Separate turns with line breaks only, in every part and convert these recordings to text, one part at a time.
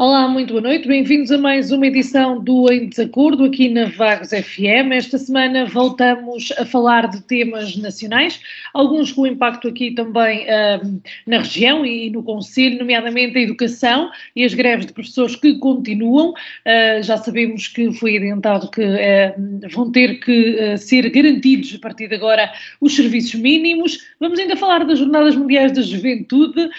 Olá, muito boa noite. Bem-vindos a mais uma edição do Em Desacordo aqui na Vagos FM. Esta semana voltamos a falar de temas nacionais, alguns com impacto aqui também uh, na região e no Conselho, nomeadamente a educação e as greves de professores que continuam. Uh, já sabemos que foi adiantado que uh, vão ter que ser garantidos a partir de agora os serviços mínimos. Vamos ainda falar das Jornadas Mundiais da Juventude,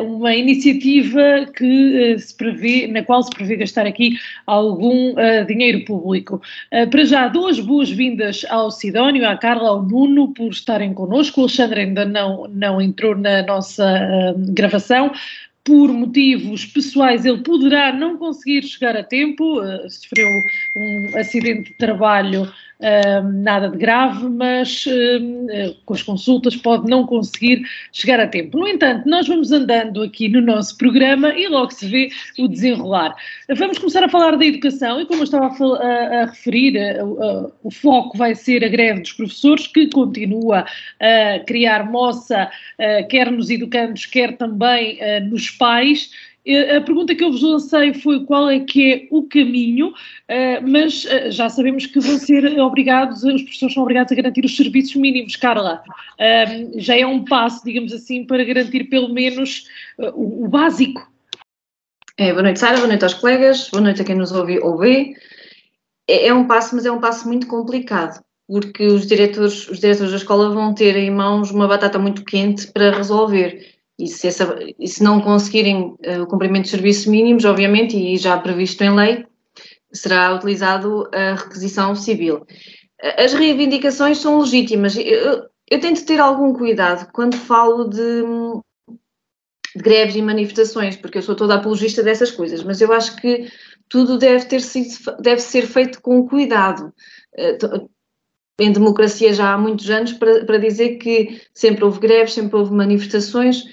uma iniciativa que se prevê prevê, na qual se prevê gastar aqui algum uh, dinheiro público. Uh, para já, duas boas-vindas ao Sidónio, à Carla, ao Nuno, por estarem connosco. O Alexandre ainda não, não entrou na nossa uh, gravação por motivos pessoais, ele poderá não conseguir chegar a tempo, uh, sofreu um acidente de trabalho nada de grave, mas uh, com as consultas pode não conseguir chegar a tempo. No entanto, nós vamos andando aqui no nosso programa e logo se vê o desenrolar. Vamos começar a falar da educação e como eu estava a, a, a referir, o foco vai ser a greve dos professores, que continua a criar moça, quer nos educandos, quer também nos pais. A pergunta que eu vos lancei foi qual é que é o caminho, eh, mas eh, já sabemos que vão ser obrigados, os professores são obrigados a garantir os serviços mínimos, Carla. Já é um passo, digamos assim, para garantir pelo menos eh, o básico.
É, boa noite, Sara, boa noite aos colegas, boa noite a quem nos ouve ou vê. É, é um passo, mas é um passo muito complicado, porque os diretores, os diretores da escola vão ter em mãos uma batata muito quente para resolver e se, essa, e se não conseguirem uh, o cumprimento de serviços mínimos, obviamente, e já previsto em lei, será utilizado a requisição civil. As reivindicações são legítimas. Eu, eu tento ter algum cuidado quando falo de, de, greves e manifestações, porque eu sou toda apologista dessas coisas, mas eu acho que tudo deve, ter sido, deve ser feito com cuidado. Eh, em democracia já há muitos anos para, para dizer que sempre houve greves, sempre houve manifestações,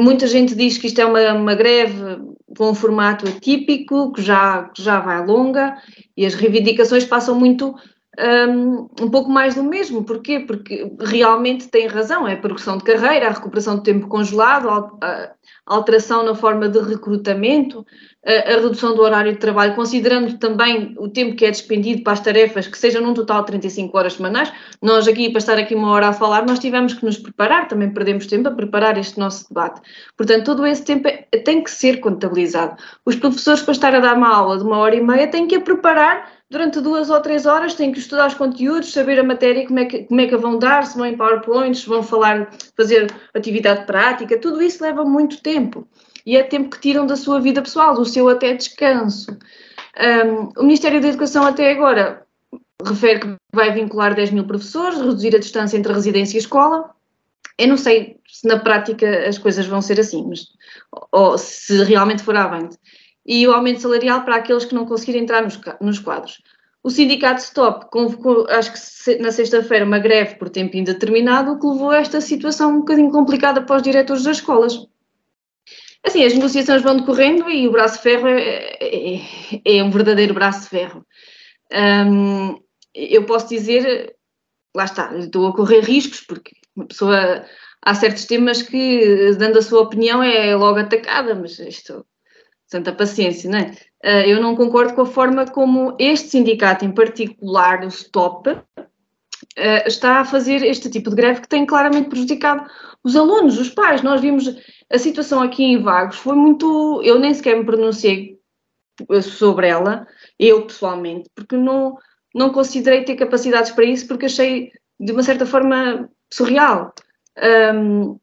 Muita gente diz que isto é uma, uma greve com um formato atípico, que já, que já vai longa, e as reivindicações passam muito um, um pouco mais do mesmo. Porquê? Porque realmente tem razão, é a progressão de carreira, a recuperação do tempo congelado, a alteração na forma de recrutamento, a, redução do horário de trabalho, considerando também o tempo que é despendido para as tarefas, que sejam num total de 35 horas semanais. Nós aqui, para estar aqui uma hora a falar, nós tivemos que nos preparar, também perdemos tempo a preparar este nosso debate. Portanto, todo esse tempo é, tem que ser contabilizado. Os professores, para estar a dar uma aula de uma hora e meia, têm que a preparar durante duas ou três horas têm que estudar os conteúdos, saber a matéria, como é que, como é que a vão dar, se vão em PowerPoint, se vão falar, fazer atividade prática, tudo isso leva muito tempo. E é tempo que tiram da sua vida pessoal, do seu até descanso. Um, o Ministério da Educação até agora refere que vai vincular 10 mil professores, reduzir a distância entre a residência e a escola. Eu não sei se na prática as coisas vão ser assim, mas, ou se realmente for avante e o aumento salarial para aqueles que não conseguirem entrar nos, nos quadros. O sindicato Stop convocou, acho que na sexta-feira, uma greve por tempo indeterminado, o que levou a esta situação um bocadinho complicada para os diretores das escolas. Assim, as negociações vão decorrendo e o braço ferro é, é, é um verdadeiro braço ferro. Eu posso dizer, lá está, estou a correr riscos, porque uma pessoa, há certos temas que, dando a sua opinião, é logo atacada, mas isto Santa paciência, não é? Uh, eu não concordo com a forma como este sindicato, em particular, o STOP, uh, está a fazer este tipo de greve que tem claramente prejudicado os alunos, os pais. Nós vimos a situação aqui em Vagos, foi muito. Eu nem sequer me pronunciei sobre ela, eu pessoalmente, porque não, não considerei ter capacidades para isso, porque achei de uma certa forma surreal. Um,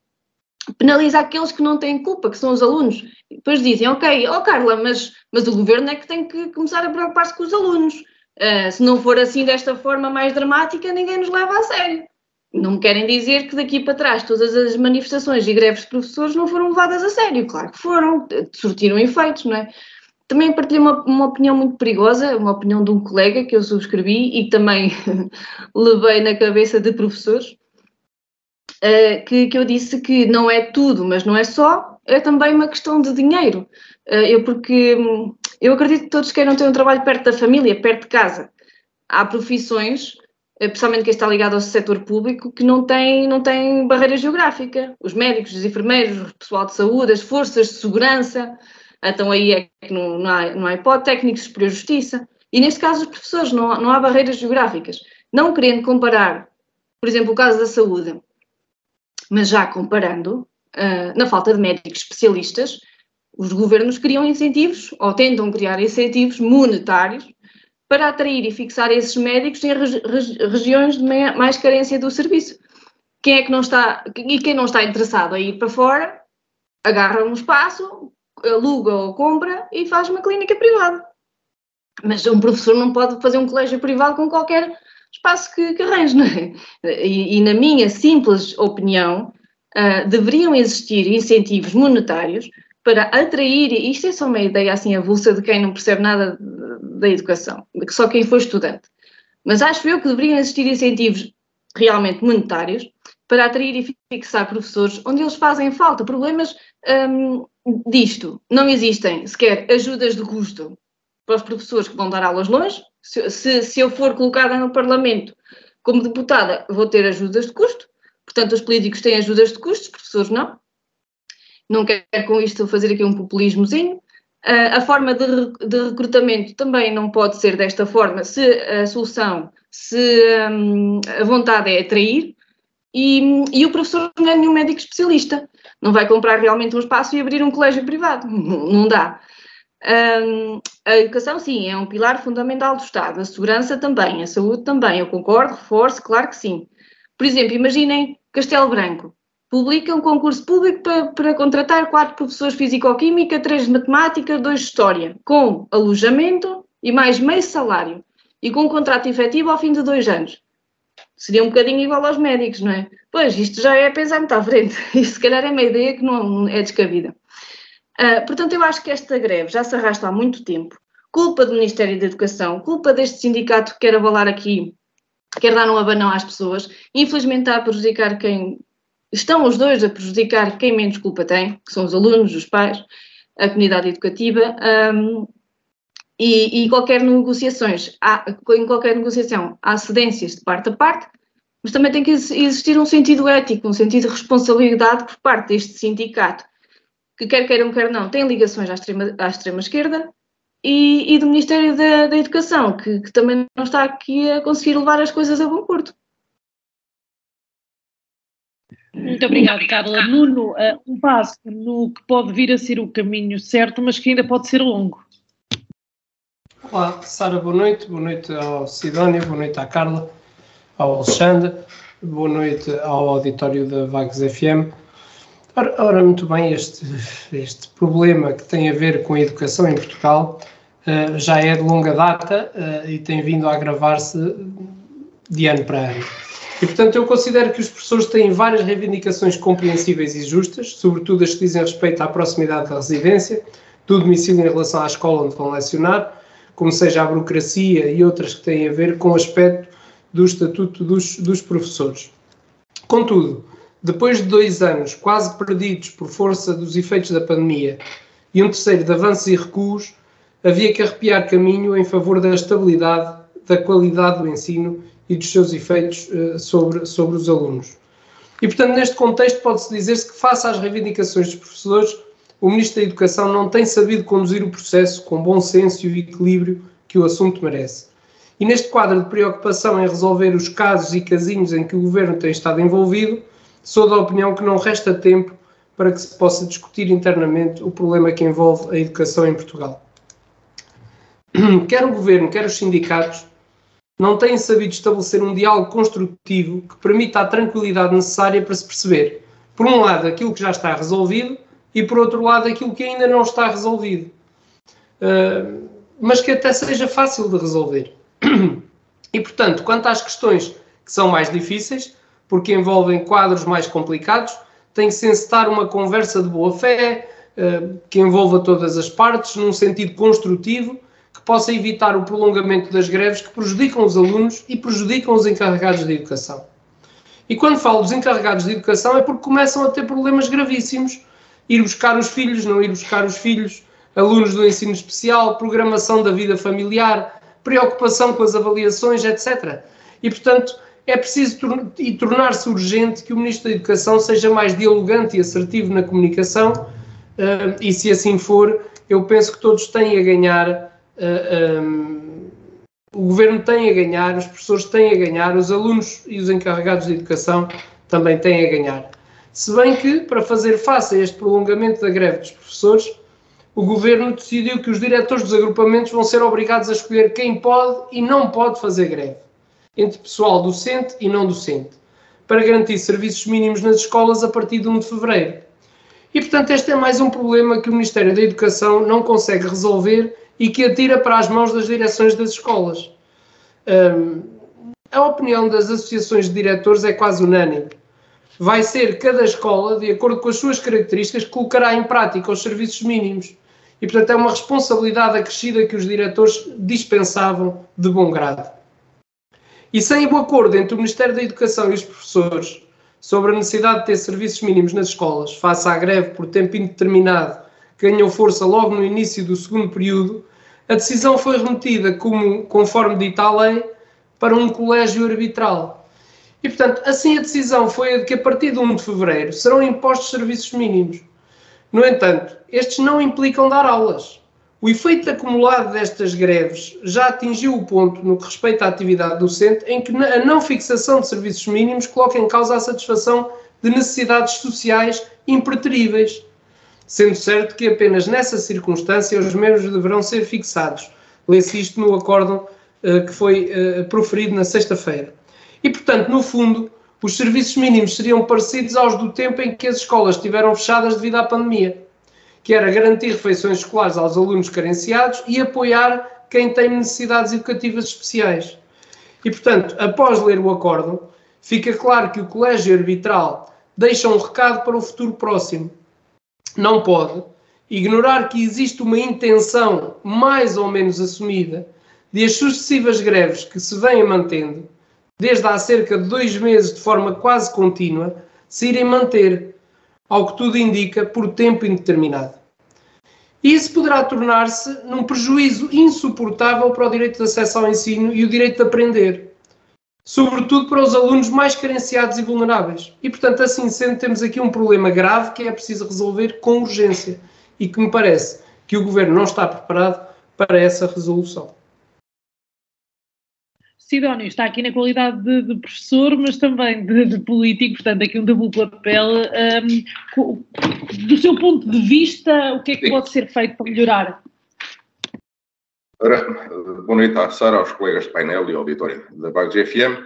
penaliza aqueles que não têm culpa, que são os alunos. Depois dizem, ok, ó oh Carla, mas, mas o governo é que tem que começar a preocupar-se com os alunos. Uh, se não for assim desta forma mais dramática, ninguém nos leva a sério. Não me querem dizer que daqui para trás todas as manifestações e greves de professores não foram levadas a sério. Claro que foram, surtiram efeitos, não é? Também partilhei uma, uma opinião muito perigosa, uma opinião de um colega que eu subscrevi e também levei na cabeça de professores, uh, que, que eu disse que não é tudo, mas não é só, é também uma questão de dinheiro. Uh, eu porque hum, eu acredito que todos queiram ter um trabalho perto da família, perto de casa. Há profissões eh, principalmente quem está ligado ao setor público, que não tem, não tem barreira geográfica. Os médicos, os enfermeiros, o pessoal de saúde, as forças de segurança, então aí é que não, não, há, não há hipótese, técnicos de superior justiça. E neste caso os professores, não, há, não há barreiras geográficas. Não querendo comparar, por exemplo, o caso da saúde, mas já comparando, uh, na falta de médicos especialistas, os governos criam incentivos, ou tentam criar incentivos monetários, para atrair e fixar esses médicos em regi regiões de mais carência do serviço. Quem é que não está, e quem não está interessado a ir para fora, agarra um espaço, aluga ou compra e faz uma clínica privada. Mas um professor não pode fazer um colégio privado com qualquer espaço que, que arranje, não é? E, e, na minha simples opinião, uh, deveriam existir incentivos monetários para atrair, e isto é só uma ideia assim avulsa de quem não percebe nada da educação, só quem foi estudante. Mas acho eu que deveriam existir incentivos realmente monetários para atrair e fixar professores onde eles fazem falta. Problemas hum, disto. Não existem sequer ajudas de custo para os professores que vão dar aulas longe. Se, se, se eu for colocada no Parlamento como deputada, vou ter ajudas de custo. Portanto, os políticos têm ajudas de custo, os professores não. Não quero com isto fazer aqui um populismozinho. Uh, a forma de, de, recrutamento também não pode ser desta forma se a solução, se um, a vontade é atrair e, e, o professor não é nenhum médico especialista. Não vai comprar realmente um espaço e abrir um colégio privado. Não, não dá. Um, a educação, sim, é um pilar fundamental do Estado. A segurança também, a saúde também. Eu concordo, reforço, claro que sim. Por exemplo, imaginem Castelo Branco publica um concurso público para, para contratar quatro professores de Físico-Química, três de Matemática, dois de História, com alojamento e mais meio salário, e com um contrato efetivo ao fim de dois anos. Seria um bocadinho igual aos médicos, não é? Pois, isto já é pensar muito à frente. Isso, se calhar, é uma ideia que não é descabida. Uh, portanto, eu acho que esta greve já se arrasta há muito tempo. Culpa do Ministério da Educação, culpa deste sindicato que quer avalar aqui, quer dar um abanão às pessoas. Infelizmente está a prejudicar quem estão os dois a prejudicar quem menos culpa tem, que são os alunos, os pais, a comunidade educativa, um, e, e, qualquer negociações, há, em qualquer negociação há cedências de parte a parte, mas também tem que existir um sentido ético, um sentido de responsabilidade por parte deste sindicato, que quer queiram, quer não, tem ligações à extrema, à extrema esquerda, e, e do Ministério da, da Educação, que, que também não está aqui a conseguir levar as coisas a bom porto.
Muito obrigada, Carla. Nuno, uh, um passo no que pode vir a ser o caminho certo, mas que ainda pode ser longo.
Olá, Sara, boa noite. Boa noite ao Sidónia, boa noite à Carla, ao Alexandre, boa noite ao auditório da Vagos FM. Ora, ora, muito bem, este, este problema que tem a ver com a educação em Portugal uh, já é de longa data uh, e tem vindo a agravar-se de ano para ano. E, portanto, eu considero que os professores têm várias reivindicações compreensíveis e justas, sobretudo as que dizem respeito à proximidade da residência, do domicílio em relação à escola onde vão lecionar, como seja a burocracia e outras que têm a ver com o aspecto do estatuto dos, dos professores. Contudo, depois de dois anos quase perdidos por força dos efeitos da pandemia e um terceiro de avanços e recuos, havia que arrepiar caminho em favor da estabilidade, da qualidade do ensino e dos seus efeitos uh, sobre, sobre os alunos. E, portanto, neste contexto, pode-se dizer-se que, face às reivindicações dos professores, o Ministro da Educação não tem sabido conduzir o processo com bom senso e equilíbrio que o assunto merece. E neste quadro de preocupação em resolver os casos e casinhos em que o Governo tem estado envolvido, sou da opinião que não resta tempo para que se possa discutir internamente o problema que envolve a educação em Portugal. Quer o Governo, quer os sindicatos não têm sabido estabelecer um diálogo construtivo que permita a tranquilidade necessária para se perceber, por um lado, aquilo que já está resolvido e, por outro lado, aquilo que ainda não está resolvido. Uh, mas que até seja fácil de resolver. E, portanto, quanto às questões que são mais difíceis, porque envolvem quadros mais complicados, tem que se encetar uma conversa de boa fé, eh, que envolva todas as partes, num sentido construtivo, possa evitar o prolongamento das greves que prejudicam os alunos e prejudicam os encarregados de educação. E quando falo dos encarregados de educação é porque começam a ter problemas gravíssimos. Ir buscar os filhos, não ir buscar os filhos, alunos do ensino especial, programação da vida familiar, preocupação com as avaliações, etc. E, portanto, é preciso e tornar-se urgente que o Ministro da Educação seja mais dialogante e assertivo na comunicação uh, e se assim for, eu penso que todos têm a ganhar, uh, um, o governo tem a ganhar, os professores têm a ganhar, os alunos e os encarregados de educação também têm a ganhar. Se bem que, para fazer face a este prolongamento da greve dos professores, o governo decidiu que os diretores dos agrupamentos vão ser obrigados a escolher quem pode e não pode fazer greve, entre pessoal docente e não docente, para garantir serviços mínimos nas escolas a partir de 1 de fevereiro. E, portanto, este é mais um problema que o Ministério da Educação não consegue resolver e que atira para as mãos das direções das escolas. Um, a opinião das associações de diretores é quase unânime. Vai ser cada escola, de acordo com as suas características, que colocará em prática os serviços mínimos. E, portanto, é uma responsabilidade acrescida que os diretores dispensavam de bom grado. E sem o acordo entre o Ministério da Educação e os professores, sobre a necessidade de ter serviços mínimos nas escolas, face à greve por tempo indeterminado, ganhou força logo no início do segundo período, a decisão foi remetida, como, conforme dita a lei, para um colégio arbitral. E, portanto, assim a decisão foi a de que a partir de 1 de fevereiro serão impostos serviços mínimos. No entanto, estes não implicam dar aulas. O efeito acumulado destas greves já atingiu o ponto, no que respeita à atividade docente, em que a não fixação de serviços mínimos coloca em causa a satisfação de necessidades sociais impreteríveis, sendo certo que apenas nessa circunstância os mesmos deverão ser fixados. Lê-se isto no acórdão uh, que foi uh, proferido na sexta-feira. E, portanto, no fundo, os serviços mínimos seriam parecidos aos do tempo em que as escolas estiveram fechadas devido à pandemia que era garantir refeições escolares aos alunos carenciados e apoiar quem tem necessidades educativas especiais. E, portanto, após ler o acórdão, fica claro que o colégio arbitral deixa um recado para o futuro próximo. Não pode ignorar que existe uma intenção mais ou menos assumida de as sucessivas greves que se vêm mantendo, desde há cerca de dois meses de forma quase contínua, se irem manter, ao que tudo indica, por tempo indeterminado. Isso poderá tornar-se num prejuízo insuportável para o direito de acesso ao ensino e o direito de aprender, sobretudo para os alunos mais carenciados e vulneráveis. E, portanto, assim sendo, temos aqui um problema grave que é preciso resolver com urgência e que me parece que o Governo não está preparado para essa resolução.
Sidónio está aqui na qualidade de, de professor, mas também de, de, político, portanto, aqui um duplo papel. Um, do seu ponto de vista, o que é que pode ser feito para melhorar?
Boa noite à Sara, aos colegas de painel e auditório da Bagos FM.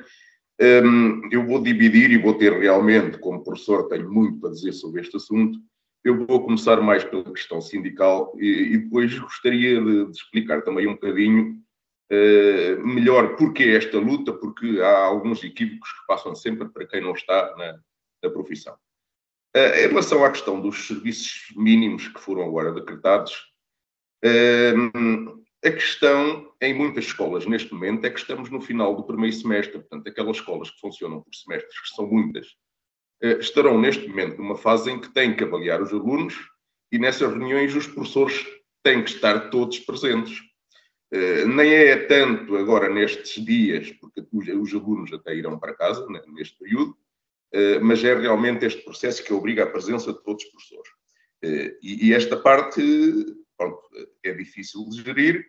Um, eu vou dividir e vou ter realmente, como professor, tenho muito para dizer sobre este assunto. Eu vou começar mais pela questão sindical e, depois gostaria de, explicar também um bocadinho eh, melhor porque esta luta, porque há alguns equívocos que passam sempre para quem não está na, na profissão. Uh, em relação à questão dos serviços mínimos que foram agora decretados, a questão em muitas escolas neste momento é que estamos no final do primeiro semestre, portanto, aquelas escolas que funcionam por semestres, que são muitas, estarão neste momento numa fase em que têm que avaliar os alunos e nessas reuniões os professores têm que estar todos presentes eh, nem é tanto agora nestes dias, porque os, alunos até irão para casa né, neste período, eh, mas é realmente este processo que obriga a presença de todos os professores. Eh, e, esta parte pronto, é difícil de gerir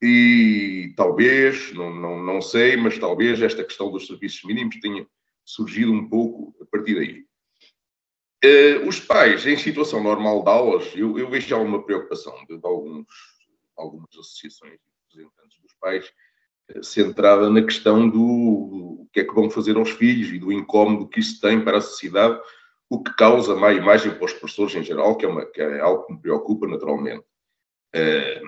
e talvez, não, não, não sei, mas talvez esta questão dos serviços mínimos tenha surgido um pouco a partir daí. os pais, em situação normal de aulas, eu, eu vejo alguma preocupação de, de alguns, algumas associações representantes dos pais, eh, centrada na questão do, do que é que vão fazer aos filhos e do incómodo que isso tem para a sociedade, o que causa má imagem para os professores em geral, que é, uma, que é algo que me preocupa naturalmente. Uh,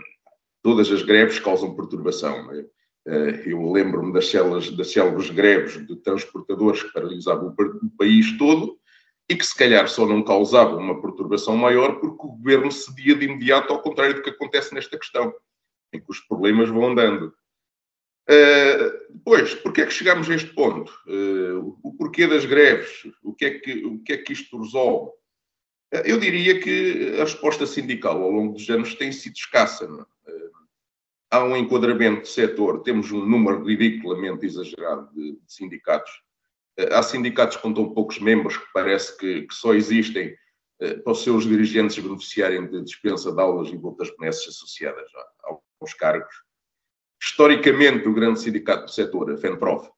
todas as greves causam perturbação. É? Eu lembro-me das células, das células greves de transportadores que paralisavam o país todo e que se calhar só não causavam uma perturbação maior porque o governo cedia de imediato, ao contrário do que acontece nesta questão, em que os problemas vão andando. Uh, depois, porquê é que chegamos a este ponto? Uh, o porquê das greves? O que, é que, o que é que isto resolve? Eu diria que a resposta sindical ao longo dos anos tem sido escassa. Uh, há um enquadramento de setor, temos um número ridiculamente exagerado de, de sindicatos. há sindicatos com tão poucos membros que parece que, que só existem para os seus dirigentes beneficiarem de dispensa de aulas e outras benesses associadas aos cargos historicamente o grande sindicato do setor, a FENPROF, eh,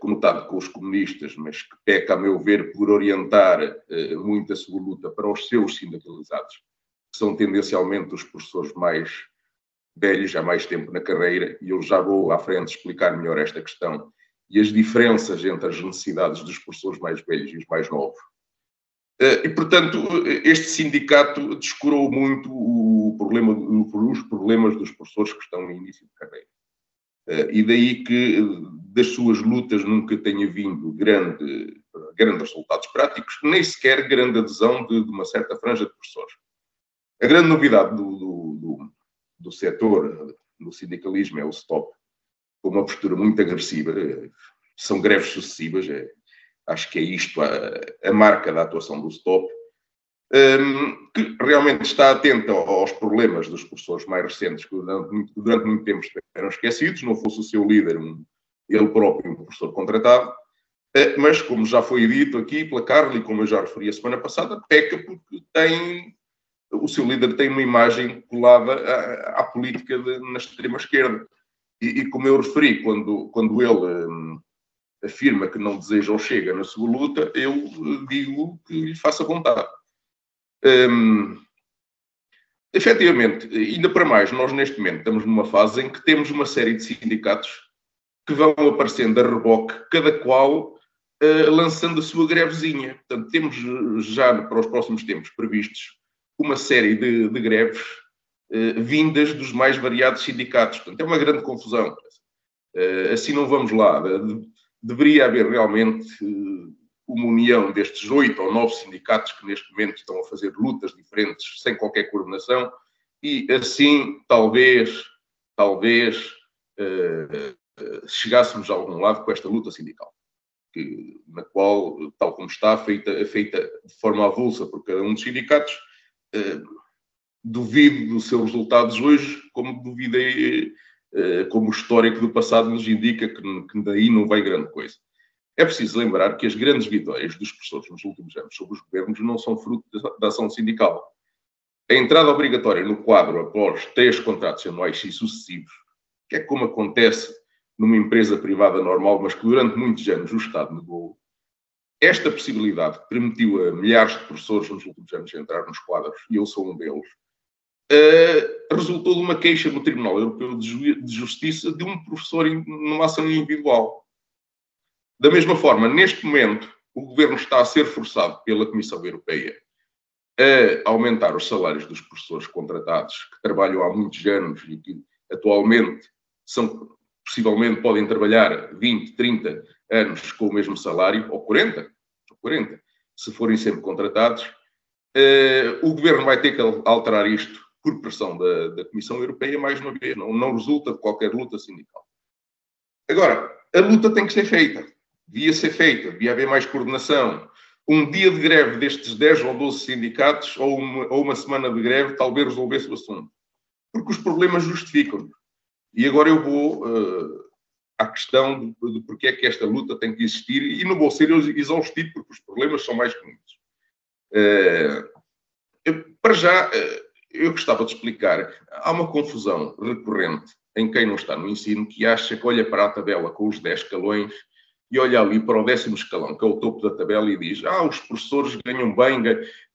conotado com os comunistas, mas que peca, a meu ver, por orientar eh, muito a sua luta para os seus sindicalizados, que são tendencialmente os professores mais velhos, há mais tempo na carreira, e eu já vou à frente explicar melhor esta questão e as diferenças entre as necessidades dos professores mais velhos e os mais novos. Eh, e, portanto, este sindicato descurou muito o problema, os problemas dos professores que estão em início de carreira. Eh, e daí que das suas lutas nunca tenha vindo grande, grandes resultados práticos, nem sequer grande adesão de, de uma certa franja de professores. A grande novidade do, do, do, do setor, do sindicalismo, é o STOP, com uma postura muito agressiva. São greves sucessivas, é, acho que é isto a, a marca da atuação do STOP, que realmente está atento aos problemas dos professores mais recentes, que durante durante muito tempo estiveram esquecidos, não fosse o seu líder, um, ele próprio, um professor contratado, uh, mas, como já foi dito aqui pela Carla e como eu já referi a semana passada, peca porque tem, o seu líder tem uma imagem colada à, à política de, na extrema-esquerda. E, e, como eu referi, quando, quando ele... Um, afirma que não deseja ou chega na sua luta, eu digo que lhe faça vontade. Hum, efetivamente, ainda para mais, nós neste momento estamos numa fase em que temos uma série de sindicatos que vão aparecendo a reboque, cada qual uh, lançando a sua grevezinha. Portanto, temos já para os próximos tempos previstos uma série de, de greves uh, vindas dos mais variados sindicatos. Portanto, é uma grande confusão. Uh, assim não vamos lá deveria haver realmente eh, uma união destes oito ou nove sindicatos que neste momento estão a fazer lutas diferentes sem qualquer coordenação e assim talvez, talvez uh, chegássemos a algum lado com esta luta sindical, que, na qual, tal como está, feita, feita de forma avulsa por cada um dos sindicatos, uh, duvido dos seus resultados hoje, como duvidei eh, como o histórico do passado nos indica que, que daí não vai grande coisa. É preciso lembrar que as grandes vitórias dos professores nos últimos anos sobre os governos não são fruto da ação sindical. A entrada obrigatória no quadro após três contratos anuais e sucessivos, que é como acontece numa empresa privada normal, mas que durante muitos anos o Estado negou, esta possibilidade permitiu a milhares de professores nos últimos anos entrar nos quadros, e eu sou um deles, uh, resultou de uma queixa no Tribunal Europeu de Justiça de um professor numa ação individual. Da mesma forma, neste momento, o governo está a ser forçado pela Comissão Europeia a aumentar os salários dos professores contratados que trabalham há muitos anos e que atualmente são possivelmente podem trabalhar 20, 30 anos com o mesmo salário, ou 40, ou 40 se forem sempre contratados. Uh, o governo vai ter que alterar isto por pressão da, da Comissão Europeia, mais uma vez, não, não resulta de qualquer luta sindical. Agora, a luta tem que ser feita, devia ser feita, devia haver mais coordenação. Um dia de greve destes 10 ou 12 sindicatos, ou uma, ou uma semana de greve, talvez resolvesse o assunto. Porque os problemas justificam. E agora eu vou uh, à questão de, de porque é que esta luta tem que existir, e não vou ser exaustivo, porque os problemas são mais muitos. Uh, para já, uh, eu gostava de explicar. Há uma confusão recorrente em quem não está no ensino que acha que olha para a tabela com os 10 escalões e olha ali para o décimo escalão, que é o topo da tabela, e diz: Ah, os professores ganham bem,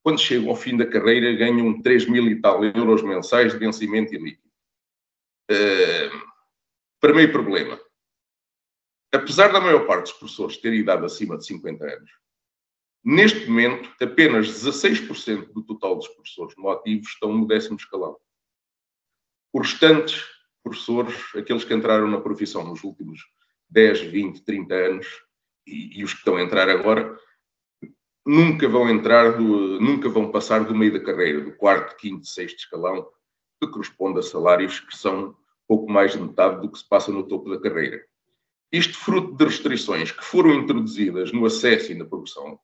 quando chegam ao fim da carreira, ganham 3 mil e tal euros mensais de vencimento e líquido. Uh, primeiro problema. Apesar da maior parte dos professores ter idade acima de 50 anos, Neste momento, apenas 16% do total dos professores no ativo estão no décimo escalão. Os restantes, professores, aqueles que entraram na profissão nos últimos 10, 20, 30 anos e, e os que estão a entrar agora, nunca vão entrar, do, nunca vão passar do meio da carreira, do quarto, quinto, sexto escalão, que corresponde a salários que são pouco mais de metade do que se passa no topo da carreira. Isto fruto de restrições que foram introduzidas no acesso e na progressão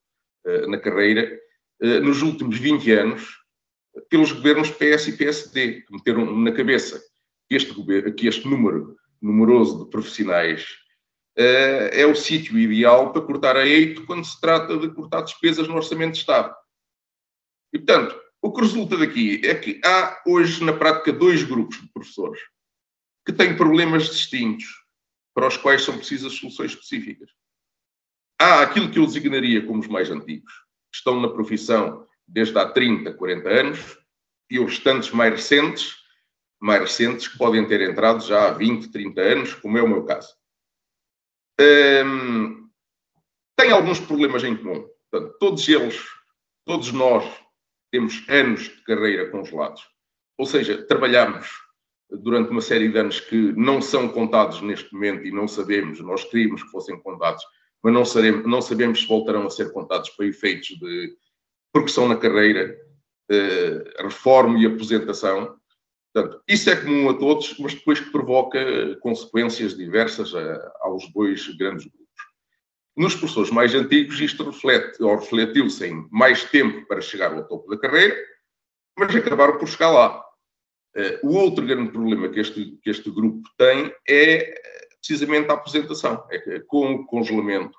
uh, na carreira uh, nos últimos 20 anos pelos governos PS e PSD, que meteram na cabeça que este, que este número numeroso de profissionais é o sítio ideal para cortar a eito quando se trata de cortar despesas no Orçamento de Estado. E, portanto, o que resulta daqui é que há hoje, na prática, dois grupos de professores que têm problemas distintos para os quais são precisas soluções específicas. Há aquilo que eu designaria como os mais antigos, que estão na profissão desde há 30, 40 anos, e os restantes mais recentes, mais recentes que podem ter entrado já há 20, 30 anos, como é o meu caso. Hum, têm alguns problemas em comum. Portanto, todos eles, todos nós, temos anos de carreira congelados. Ou seja, trabalhamos durante uma série de anos que não são contados neste momento e não sabemos, nós queríamos que fossem contados, mas não, sabemos, não sabemos se voltarão a ser contados para efeitos de progressão na carreira, eh, reforma e aposentação. Portanto, isso é comum a todos, mas depois que provoca consequências diversas a, aos dois grandes grupos. Nos professores mais antigos, isto reflete, ou refletiu-se em mais tempo para chegar ao topo da carreira, mas acabaram por chegar lá. Uh, o outro grande problema que este, que este grupo tem é precisamente a aposentação. É com o congelamento,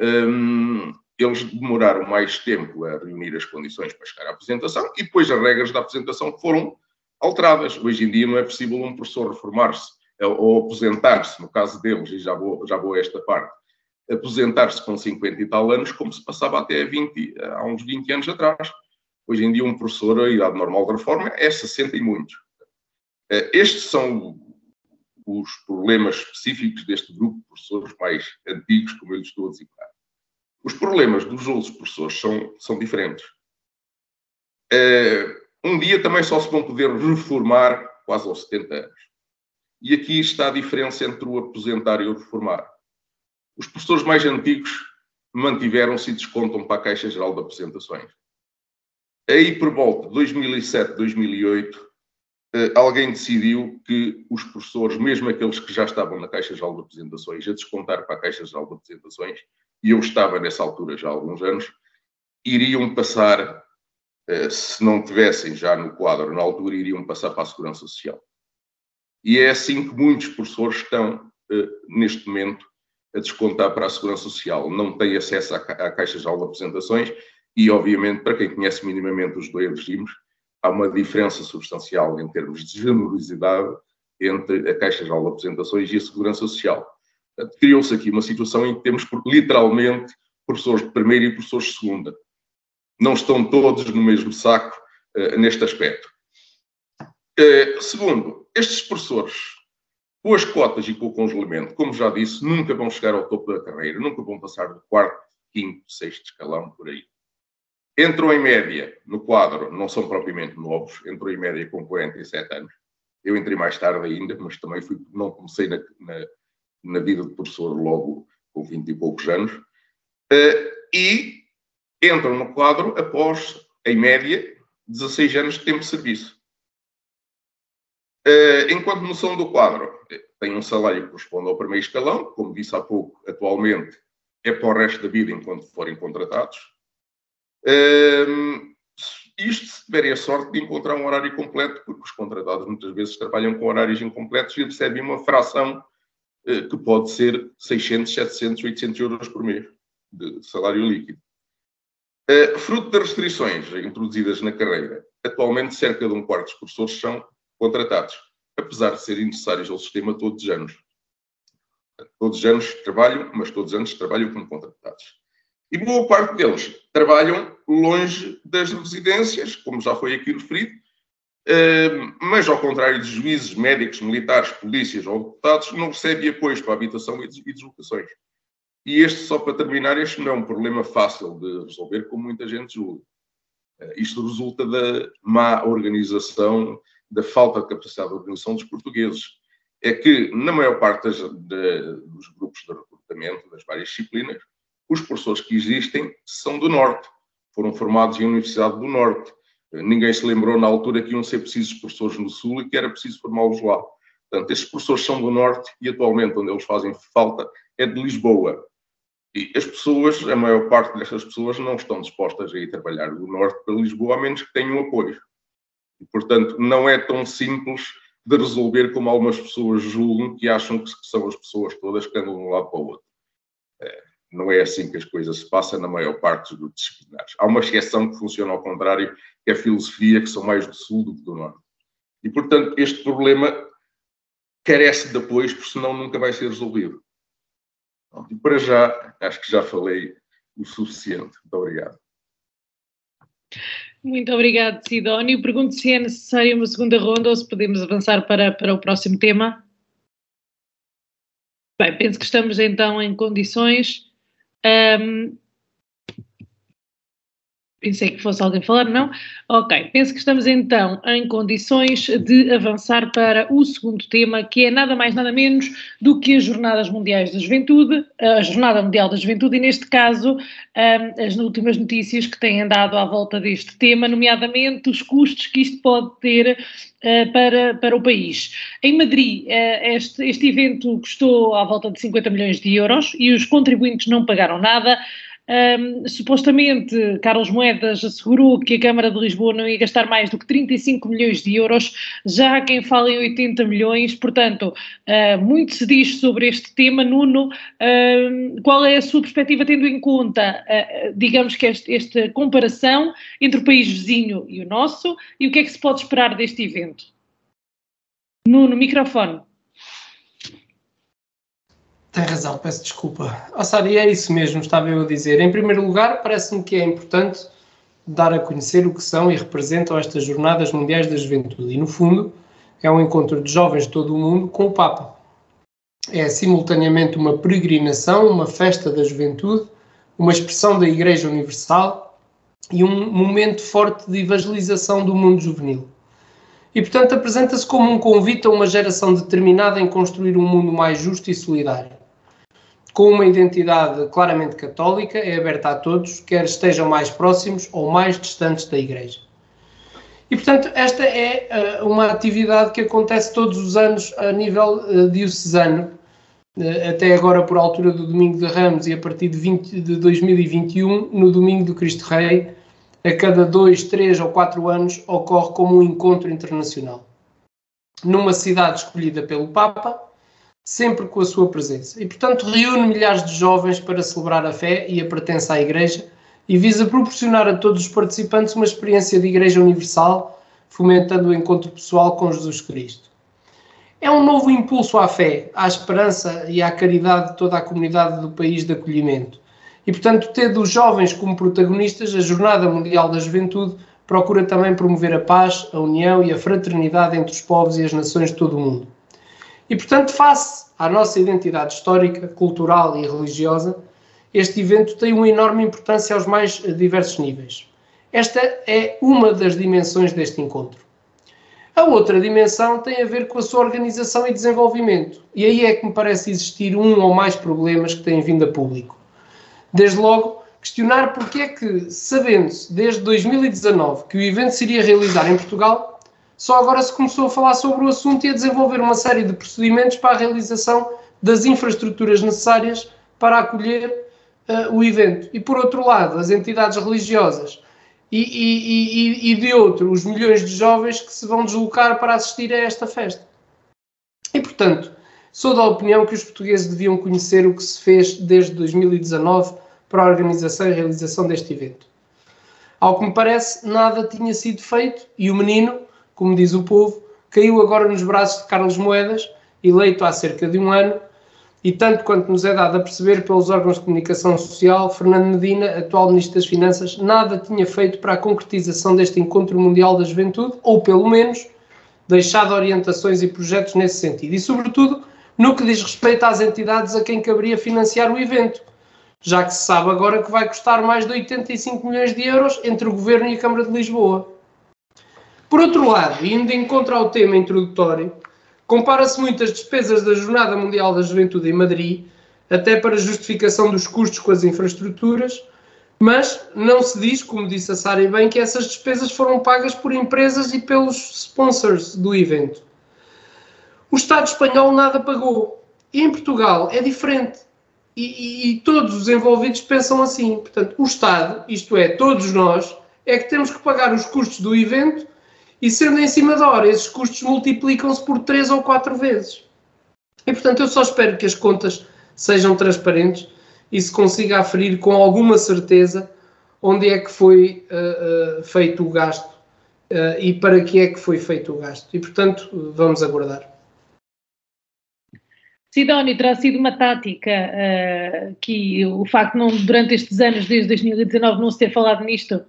um, eles demoraram mais tempo a reunir as condições para chegar à aposentação e depois as regras da aposentação foram alteradas. Hoje em dia não é possível um professor reformar-se ou aposentar-se, no caso deles, e já vou, já vou a esta parte, aposentar-se com 50 e tal anos, como se passava até 20, há uns 20 anos atrás. Hoje em dia, um professor, a idade normal de reforma é 60 e muitos. Eh, estes são os problemas específicos deste grupo de professores mais antigos, como eu lhes estou a designar. Os problemas dos outros professores são, são diferentes. Eh, um dia também só se vão poder reformar quase aos 70 anos. E aqui está a diferença entre o aposentar e o reformar. Os professores mais antigos mantiveram-se e descontam para a Caixa Geral de Apresentações. Aí, por volta de 2007, 2008, eh, alguém decidiu que os professores, mesmo aqueles que já estavam na Caixa Geral de Apresentações, a descontar para a Caixa Geral de Apresentações, e eu estava nessa altura já há alguns anos, iriam passar, se não tivessem já no quadro na altura, iriam passar para a Segurança Social. E é assim que muitos professores estão, eh, neste momento, a descontar para a Segurança Social. Não têm acesso à Caixa Geral de Apresentações e, obviamente, para quem conhece minimamente os dois regimes, há uma diferença substancial em termos de generosidade entre a Caixa Geral de Apresentações e a Segurança Social. Criou-se aqui uma situação em que temos literalmente professores de primeira e professores de segunda. Não estão todos no mesmo saco uh, neste aspecto. Uh, segundo, estes professores com as cotas e com o congelamento, como já disse, nunca vão chegar ao topo da carreira, nunca vão passar do quarto, quinto, sexto escalão, por aí. Entram em média no quadro, não são propriamente novos, entram em média com 47 anos. Eu entrei mais tarde ainda, mas também fui, não comecei na, na, na vida de professor logo com 20 e poucos anos. Uh, e entram no quadro após, em média, 16 anos de tempo de serviço. Uh, enquanto noção do quadro tem um salário que corresponde ao primeiro escalão, como disse há pouco, atualmente é para o resto da vida enquanto forem contratados. Uh, isto se tiverem a sorte de encontrar um horário completo, porque os contratados muitas vezes trabalham com horários incompletos e recebem uma fração uh, que pode ser 600, 700, 800 euros por mês de salário líquido. Uh, fruto das restrições introduzidas na carreira, atualmente cerca de um quarto dos professores são contratados, apesar de serem necessários ao sistema todos os anos. Todos os anos trabalham, mas todos os anos trabalham como contratados. E boa parte deles trabalham longe das residências, como já foi aqui referido, eh, mas ao contrário de juízes, médicos, militares, polícias ou deputados, não recebem apoio para habitação e deslocações. E este, só para terminar, este não é um problema fácil de resolver, como muita gente julga. Eh, isto resulta da má organização da falta de capacidade de organização dos portugueses. é que, na maior parte das, de, dos grupos de recrutamento, das várias disciplinas, os professores que existem são do Norte, foram formados em Universidade do Norte. Ninguém se lembrou na altura que iam ser precisos professores no Sul e que era preciso formá-los lá. Portanto, esses professores são do Norte e atualmente onde eles fazem falta é de Lisboa. E as pessoas, a maior parte dessas pessoas não estão dispostas a ir trabalhar do Norte para Lisboa, a menos que tenham apoio. E, portanto, não é tão simples de resolver como algumas pessoas julgam que acham que são as pessoas todas que andam de um lado para o outro. É, não é assim que as coisas se passam na maior parte dos grupos disciplinares. Há uma exceção que funciona ao contrário, que é a filosofia, que são mais do sul do que do norte. E, portanto, este problema carece de apoios, porque senão nunca vai ser resolvido. E para já, acho que já falei o suficiente. Muito obrigado.
Muito obrigado, Sidónio. Pergunto se é necessária uma segunda ronda ou se podemos avançar para, para o próximo tema. Bem, penso que estamos então em condições. Um, Pensei que fosse alguém falar, não? Ok, penso que estamos então em condições de avançar para o segundo tema, que é nada mais nada menos do que as Jornadas Mundiais da Juventude, a Jornada Mundial da Juventude, e neste caso as últimas notícias que têm andado à volta deste tema, nomeadamente os custos que isto pode ter Uh, para, para o país. Em Madrid, uh, este, este evento custou à volta de 50 milhões de euros e os contribuintes não pagaram nada. Um, supostamente, Carlos Moedas assegurou que a Câmara de Lisboa não ia gastar mais do que 35 milhões de euros, já há quem fala em 80 milhões, portanto, uh, muito se diz sobre este tema. Nuno, uh, qual é a sua perspectiva, tendo em conta, uh, digamos que este, esta comparação entre o país vizinho e o nosso, e o que é que se pode esperar deste evento? Nuno, microfone.
Tem razão, peço desculpa. Sara, e é isso mesmo, estava eu a dizer. Em primeiro lugar, parece-me que é importante dar a conhecer o que são e representam estas Jornadas Mundiais da Juventude. E, no fundo, é um encontro de jovens de todo o mundo com o Papa. É simultaneamente uma peregrinação, uma festa da juventude, uma expressão da Igreja Universal e um momento forte de evangelização do mundo juvenil. E, portanto, apresenta-se como um convite a uma geração determinada em construir um mundo mais justo e solidário com uma identidade claramente católica, é aberta a todos, quer estejam mais próximos ou mais distantes da Igreja. E, portanto, esta é uh, uma atividade que acontece todos os anos a nível uh, diocesano, uh, até agora por altura do Domingo de Ramos e a partir de, 20, de 2021, no Domingo do Cristo Rei, a cada dois, três ou quatro anos ocorre como um encontro internacional. Numa cidade escolhida pelo Papa, sempre com a sua presença. E, portanto, reúne milhares de jovens para celebrar a fé e a pertença à Igreja e visa proporcionar a todos os participantes uma experiência de Igreja Universal, fomentando o encontro pessoal com Jesus Cristo. É um novo impulso à fé, à esperança e à caridade de toda a comunidade do país de acolhimento. E, portanto, tendo os jovens como protagonistas, a Jornada Mundial da Juventude procura também promover a paz, a união e a fraternidade entre os povos e as nações de todo o mundo. E, portanto, face à nossa identidade histórica, cultural e religiosa, este evento tem uma enorme importância aos mais diversos níveis. Esta é uma das dimensões deste encontro. A outra dimensão tem a ver com a sua organização e desenvolvimento, e aí é que me parece existir um ou mais problemas que têm vindo a público. Desde logo, questionar porque é que, sabendo-se desde 2019 que o evento se iria realizar em Portugal, só agora se começou a falar sobre o assunto e a desenvolver uma série de procedimentos para a realização das infraestruturas necessárias para acolher uh, o evento. E por outro lado, as entidades religiosas e, e, e, e, de outro, os milhões de jovens que se vão deslocar para assistir a esta festa. E portanto, sou da opinião que os portugueses deviam conhecer o que se fez desde 2019 para a organização e realização deste evento. Ao que me parece, nada tinha sido feito e o menino, como diz o povo, caiu agora nos braços de Carlos Moedas, eleito há cerca de um ano, e tanto quanto nos é dado a perceber pelos órgãos de comunicação social, Fernando Medina, atual Ministro das Finanças, nada tinha feito para a concretização deste Encontro Mundial da Juventude, ou pelo menos deixado orientações e projetos nesse sentido. E, sobretudo, no que diz respeito às entidades a quem caberia financiar o evento, já que se sabe agora que vai custar mais de 85 milhões de euros entre o Governo e a Câmara de Lisboa. Por outro lado, indo em contra ao tema introdutório, Compara-se muito as despesas da Jornada Mundial da Juventude em Madrid, até para justificação dos custos com as infraestruturas, mas não se diz, como disse a Sara bem, que essas despesas foram pagas por empresas e pelos sponsors do evento. O Estado espanhol nada pagou. E em Portugal é diferente. E, e, e, todos os envolvidos pensam assim. Portanto, o Estado, isto é, todos nós, é que temos que pagar os custos do evento e, sendo em cima da hora, esses custos multiplicam-se por três ou quatro vezes. E, portanto, eu só espero que as contas sejam transparentes e se consiga aferir com alguma certeza onde é que foi uh, uh, feito o gasto uh, e para que é que foi feito o gasto. E, portanto, vamos aguardar.
Sidónio, terá sido uma tática que o facto de durante estes anos, desde 2019, não se ter falado nisto?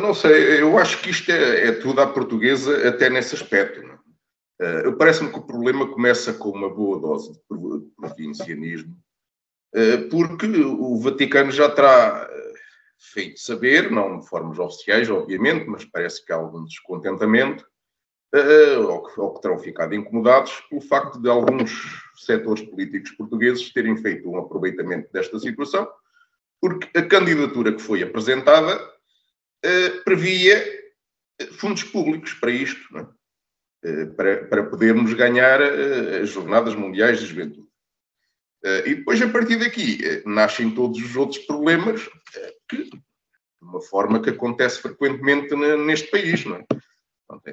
Não sei, eu acho que isto é, é tudo à portuguesa, até nesse aspecto. Uh, Parece-me que o problema começa com uma boa dose de provincianismo, uh, porque o Vaticano já terá uh, feito saber, não de formas oficiais, obviamente, mas parece que há algum descontentamento, ou que, ou que terão ficado incomodados pelo facto de alguns setores políticos portugueses terem feito um aproveitamento desta situação, porque a candidatura que foi apresentada previa fundos públicos para isto, é? Eh, para, para podermos ganhar eh, as Jornadas Mundiais de Juventude. Eh, e depois, a partir daqui, nascem todos os outros problemas que, de uma forma que acontece frequentemente neste país. Não é?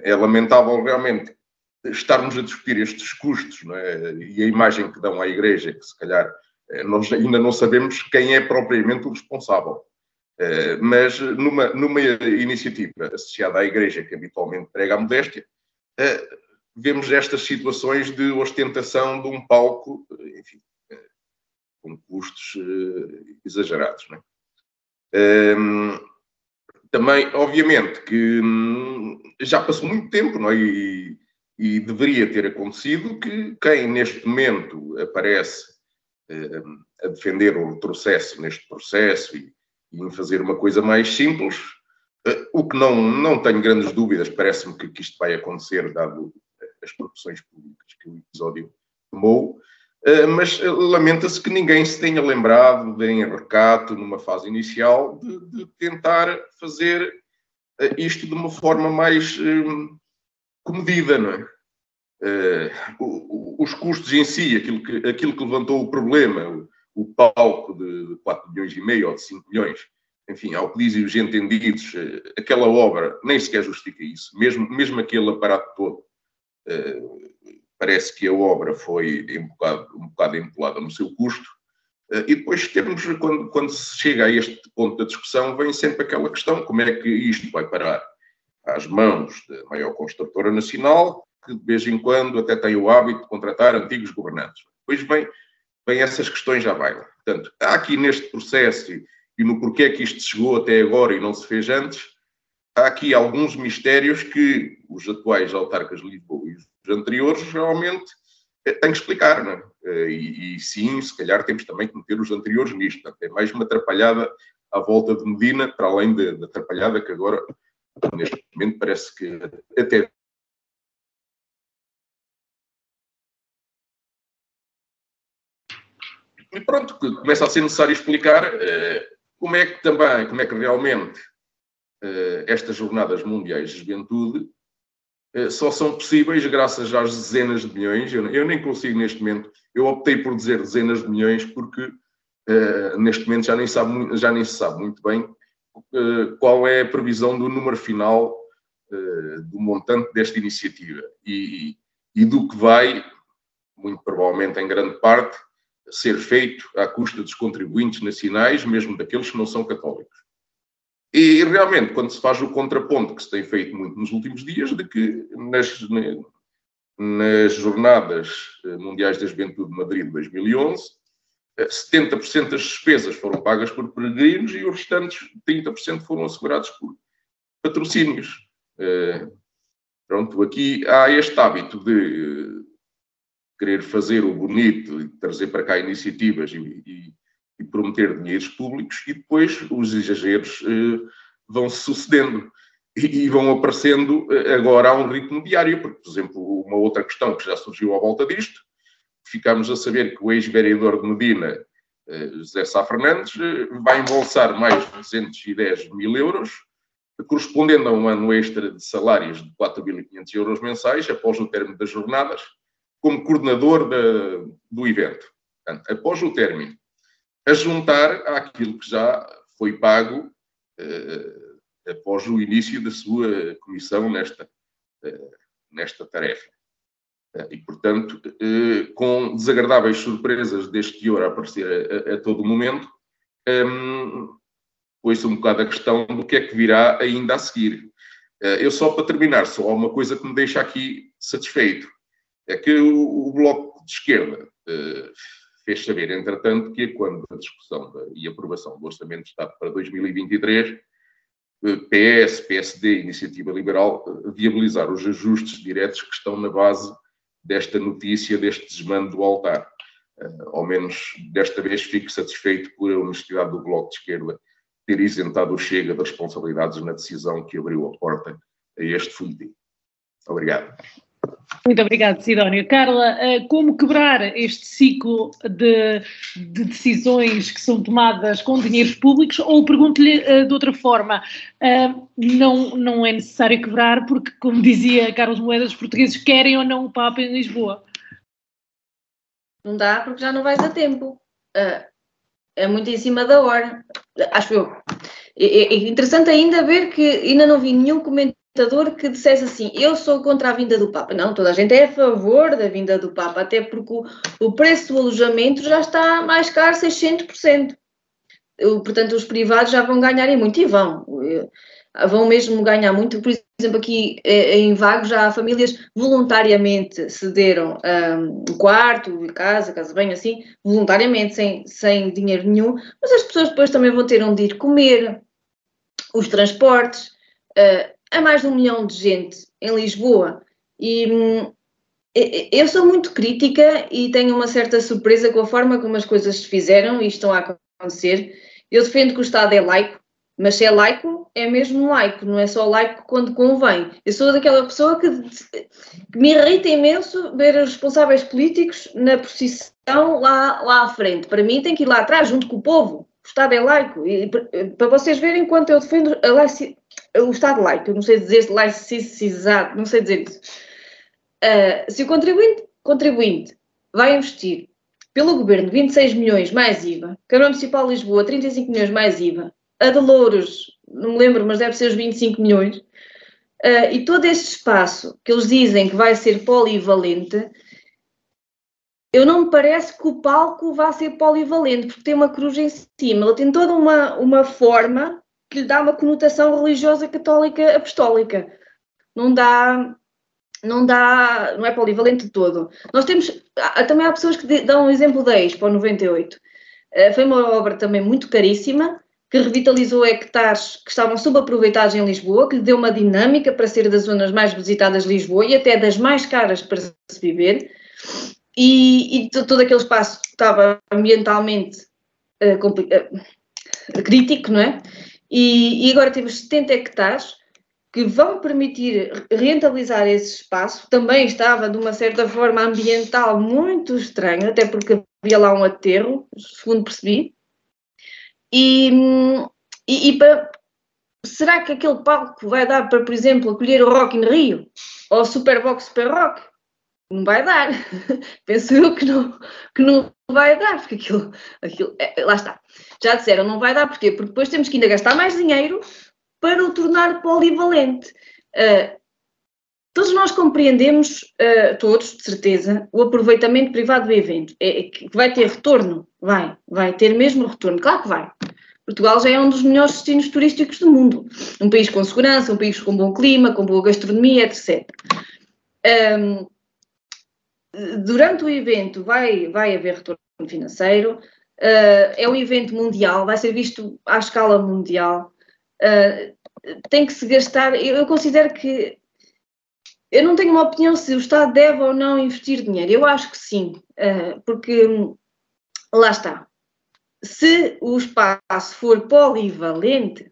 é lamentável realmente estarmos a discutir estes custos é? e a imagem que dão à Igreja, que se calhar nós ainda não sabemos quem é propriamente o responsável. Mas numa, numa iniciativa associada à Igreja que habitualmente prega a modéstia, uh, vemos estas situações de ostentação de um palco, enfim, uh, com custos exagerados. Não é? Ehm, também, obviamente, que um, já passou muito tempo não é? e, e, deveria ter acontecido que quem neste momento aparece a defender o retrocesso neste processo e, e em fazer uma coisa mais simples, Uh, o que não, não tenho grandes dúvidas, parece-me que, que, isto vai acontecer, dado as proporções públicas que o episódio tomou, uh, mas uh, lamenta-se que ninguém se tenha lembrado em recato, numa fase inicial, de, de tentar fazer isto de uma forma mais comedida, não é? os custos em si, aquilo que, aquilo que levantou o problema, o, palco de 4 milhões e meio ou de 5 milhões, enfim, ao que dizem os entendidos, eh, aquela obra nem sequer justifica isso. Mesmo, mesmo aquele aparato todo, eh, parece que a obra foi um bocado, um bocado empolada no seu custo. Eh, e depois temos, quando, quando se chega a este ponto da discussão, vem sempre aquela questão: como é que isto vai parar às mãos da maior construtora nacional, que de vez em quando até tem o hábito de contratar antigos governantes. Depois vem, vem essas questões já baila. Portanto, há aqui neste processo e no porquê que isto chegou até agora e não se fez antes, há aqui alguns mistérios que os atuais autarcas de Lisboa e os anteriores realmente eh, têm que explicar, não é? Eh, e, e, sim, se calhar temos também que meter os anteriores nisto. É mais uma atrapalhada à volta de Medina, para além da atrapalhada que agora, neste momento, parece que até E pronto, começa a ser necessário explicar eh, como é que também, como é que realmente uh, estas jornadas mundiais de juventude uh, só são possíveis graças às dezenas de milhões, eu, eu, nem consigo neste momento, eu optei por dizer dezenas de milhões porque uh, neste momento já nem, sabe, já nem se sabe muito bem qual é a previsão do número final do montante desta iniciativa. E, e do que vai, muito provavelmente em grande parte, ser feito à custa dos contribuintes nacionais, mesmo daqueles que não são católicos. E realmente, quando se faz o contraponto que se tem feito muito nos últimos dias, de que nas, nas Jornadas Mundiais da Juventude de Madrid de 2011, 70% das despesas foram pagas por peregrinos e os restantes 30% foram assegurados por patrocínios. Eh, pronto, aqui há este hábito de querer fazer o bonito e trazer para cá iniciativas e, e, e prometer dinheiros públicos e depois os exageros eh, vão se sucedendo. e, vão aparecendo agora a um ritmo diário, porque, por exemplo, uma outra questão que já surgiu à volta disto, ficámos a saber que o ex-vereador de Medina, José Sá Fernandes, vai embolsar mais de 210 mil euros, correspondendo a um ano extra de salários de 4.500 euros mensais, após o término das jornadas, como coordenador de, do evento. Portanto, após o término, a juntar àquilo que já foi pago eh, após o início da sua comissão nesta, eh, nesta tarefa. Eh, e, portanto, eh, com desagradáveis surpresas deste teor a aparecer a, a, a todo momento, um, ehm, pôs um bocado a questão do que é que virá ainda a seguir. Eu só para terminar, só há uma coisa que me deixa aqui satisfeito, é que o, o Bloco de Esquerda fez saber, entretanto, que quando a discussão e aprovação do Orçamento de Estado para 2023, PS, PSD, Iniciativa Liberal, viabilizar os ajustes diretos que estão na base desta notícia, deste desmando do altar. Ao menos desta vez fico satisfeito por a honestidade do Bloco de Esquerda ter isentado o Chega das responsabilidades na decisão que abriu a porta a este folhetim. Obrigado.
Muito obrigada, Sidónio. Carla, eh, como quebrar este ciclo de, de, decisões que são tomadas com dinheiros públicos? Ou pergunto-lhe uh, de outra forma, uh, não, não é necessário quebrar porque, como dizia Carlos Moedas, os portugueses querem ou não o Papa em Lisboa?
Não dá porque já não vais a tempo. É muito em cima da hora, acho eu. É interessante ainda ver que ainda não vi nenhum comentário que dissesse assim: Eu sou contra a vinda do Papa. Não, toda a gente é a favor da vinda do Papa, até porque o, o preço do alojamento já está mais caro 600%. Portanto, os privados já vão ganharem muito e vão. Vão mesmo ganhar muito. Por exemplo, aqui eh, em Vago já há famílias voluntariamente cederam um quarto, casa, casa bem assim, voluntariamente, sem, sem dinheiro nenhum, mas as pessoas depois também vão ter onde ir comer, os transportes. Uh, há mais de um milhão de gente em Lisboa e hum, eu sou muito crítica e tenho uma certa surpresa com a forma como as coisas se fizeram e estão a acontecer. Eu defendo que o Estado é laico, mas se é laico, é mesmo laico, não é só laico quando convém. Eu sou daquela pessoa que, que me irrita imenso ver os responsáveis políticos na procissão lá, lá à frente. Para mim, tem que ir lá atrás, junto com o povo. O Estado é laico. E, para vocês verem quanto eu defendo a laicidade o Estado laico, eu não sei dizer laicizado, não sei dizer isso. Uh, se o contribuinte, contribuinte vai investir pelo governo 26 milhões mais IVA, Câmara Municipal de Lisboa 35 milhões mais IVA, a de Louros, não me lembro, mas deve ser os 25 milhões, uh, e todo este espaço que eles dizem que vai ser polivalente, eu não me parece que o palco vá ser polivalente, porque tem uma cruz em cima, ele tem toda uma, uma forma que lhe dá uma conotação religiosa católica apostólica. Não dá, não dá, não é polivalente de todo. Nós temos, também há pessoas que dão um exemplo da Expo 98. Eh, foi uma obra também muito caríssima, que revitalizou hectares que estavam subaproveitados em Lisboa, que lhe deu uma dinâmica para ser das zonas mais visitadas de Lisboa e até das mais caras para se viver. E, e todo aquele espaço estava ambientalmente uh, crítico, não é? E, e agora temos 70 hectares que vão permitir rentabilizar esse espaço. Também estava, de uma certa forma, ambiental muito estranho, até porque havia lá um aterro, segundo percebi. E, e, e para, será que aquele palco vai dar para, por exemplo, acolher o Rock in Rio? Ou o Superbox Super Rock? Não vai dar. Penso eu que não, que não vai dar, porque aquilo, aquilo é, lá está. Já disseram, não vai dar, porquê? Porque depois temos que ainda gastar mais dinheiro para o tornar polivalente. Uh, todos nós compreendemos, uh, todos, de certeza, o aproveitamento privado do evento. É, é, que vai ter retorno? Vai, vai ter mesmo retorno, claro que vai. Portugal já é um dos melhores destinos turísticos do mundo. Um país com segurança, um país com bom clima, com boa gastronomia, etc. Um, durante o evento vai, vai haver retorno financeiro, uh, é um evento mundial, vai ser visto à escala mundial, uh, tem que se gastar. Eu, eu, considero que. Eu não tenho uma opinião se o Estado deve ou não investir dinheiro. Eu acho que sim, uh, porque lá está. Se o espaço for polivalente,